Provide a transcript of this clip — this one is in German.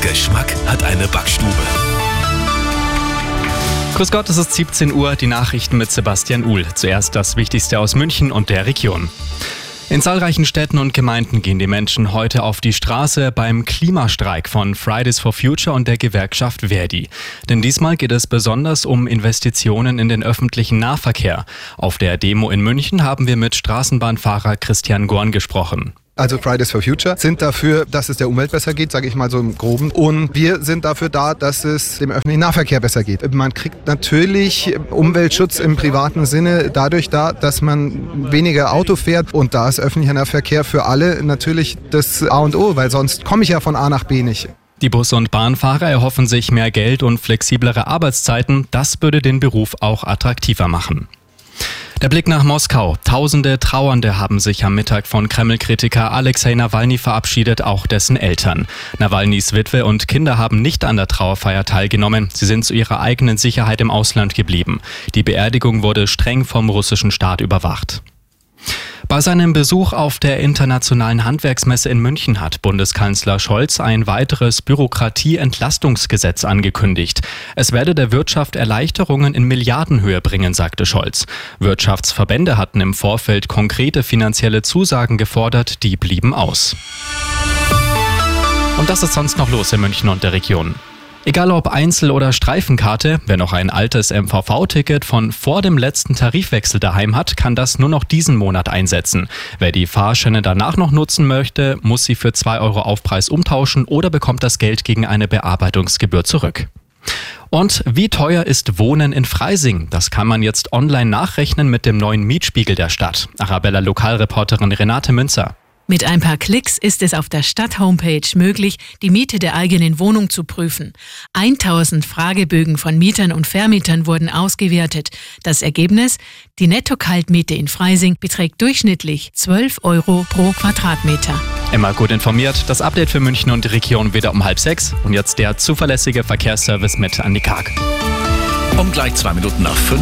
Geschmack hat eine Backstube. Grüß Gott, es ist 17 Uhr, die Nachrichten mit Sebastian Uhl. Zuerst das Wichtigste aus München und der Region. In zahlreichen Städten und Gemeinden gehen die Menschen heute auf die Straße beim Klimastreik von Fridays for Future und der Gewerkschaft Verdi. Denn diesmal geht es besonders um Investitionen in den öffentlichen Nahverkehr. Auf der Demo in München haben wir mit Straßenbahnfahrer Christian Gorn gesprochen also Fridays for Future, sind dafür, dass es der Umwelt besser geht, sage ich mal so im Groben. Und wir sind dafür da, dass es dem öffentlichen Nahverkehr besser geht. Man kriegt natürlich Umweltschutz im privaten Sinne dadurch da, dass man weniger Auto fährt. Und da ist öffentlicher Nahverkehr für alle natürlich das A und O, weil sonst komme ich ja von A nach B nicht. Die Bus- und Bahnfahrer erhoffen sich mehr Geld und flexiblere Arbeitszeiten. Das würde den Beruf auch attraktiver machen. Der Blick nach Moskau. Tausende Trauernde haben sich am Mittag von Kreml-Kritiker Alexei Nawalny verabschiedet, auch dessen Eltern. Nawalnys Witwe und Kinder haben nicht an der Trauerfeier teilgenommen. Sie sind zu ihrer eigenen Sicherheit im Ausland geblieben. Die Beerdigung wurde streng vom russischen Staat überwacht. Bei seinem Besuch auf der Internationalen Handwerksmesse in München hat Bundeskanzler Scholz ein weiteres Bürokratieentlastungsgesetz angekündigt. Es werde der Wirtschaft Erleichterungen in Milliardenhöhe bringen, sagte Scholz. Wirtschaftsverbände hatten im Vorfeld konkrete finanzielle Zusagen gefordert, die blieben aus. Und das ist sonst noch los in München und der Region. Egal ob Einzel- oder Streifenkarte, wer noch ein altes MVV-Ticket von vor dem letzten Tarifwechsel daheim hat, kann das nur noch diesen Monat einsetzen. Wer die Fahrscheine danach noch nutzen möchte, muss sie für 2 Euro Aufpreis umtauschen oder bekommt das Geld gegen eine Bearbeitungsgebühr zurück. Und wie teuer ist Wohnen in Freising? Das kann man jetzt online nachrechnen mit dem neuen Mietspiegel der Stadt. Arabella Lokalreporterin Renate Münzer. Mit ein paar Klicks ist es auf der Stadt-Homepage möglich, die Miete der eigenen Wohnung zu prüfen. 1000 Fragebögen von Mietern und Vermietern wurden ausgewertet. Das Ergebnis? Die Netto-Kaltmiete in Freising beträgt durchschnittlich 12 Euro pro Quadratmeter. Immer gut informiert. Das Update für München und die Region wieder um halb sechs. Und jetzt der zuverlässige Verkehrsservice mit Andy Karg. Um gleich zwei Minuten nach fünf.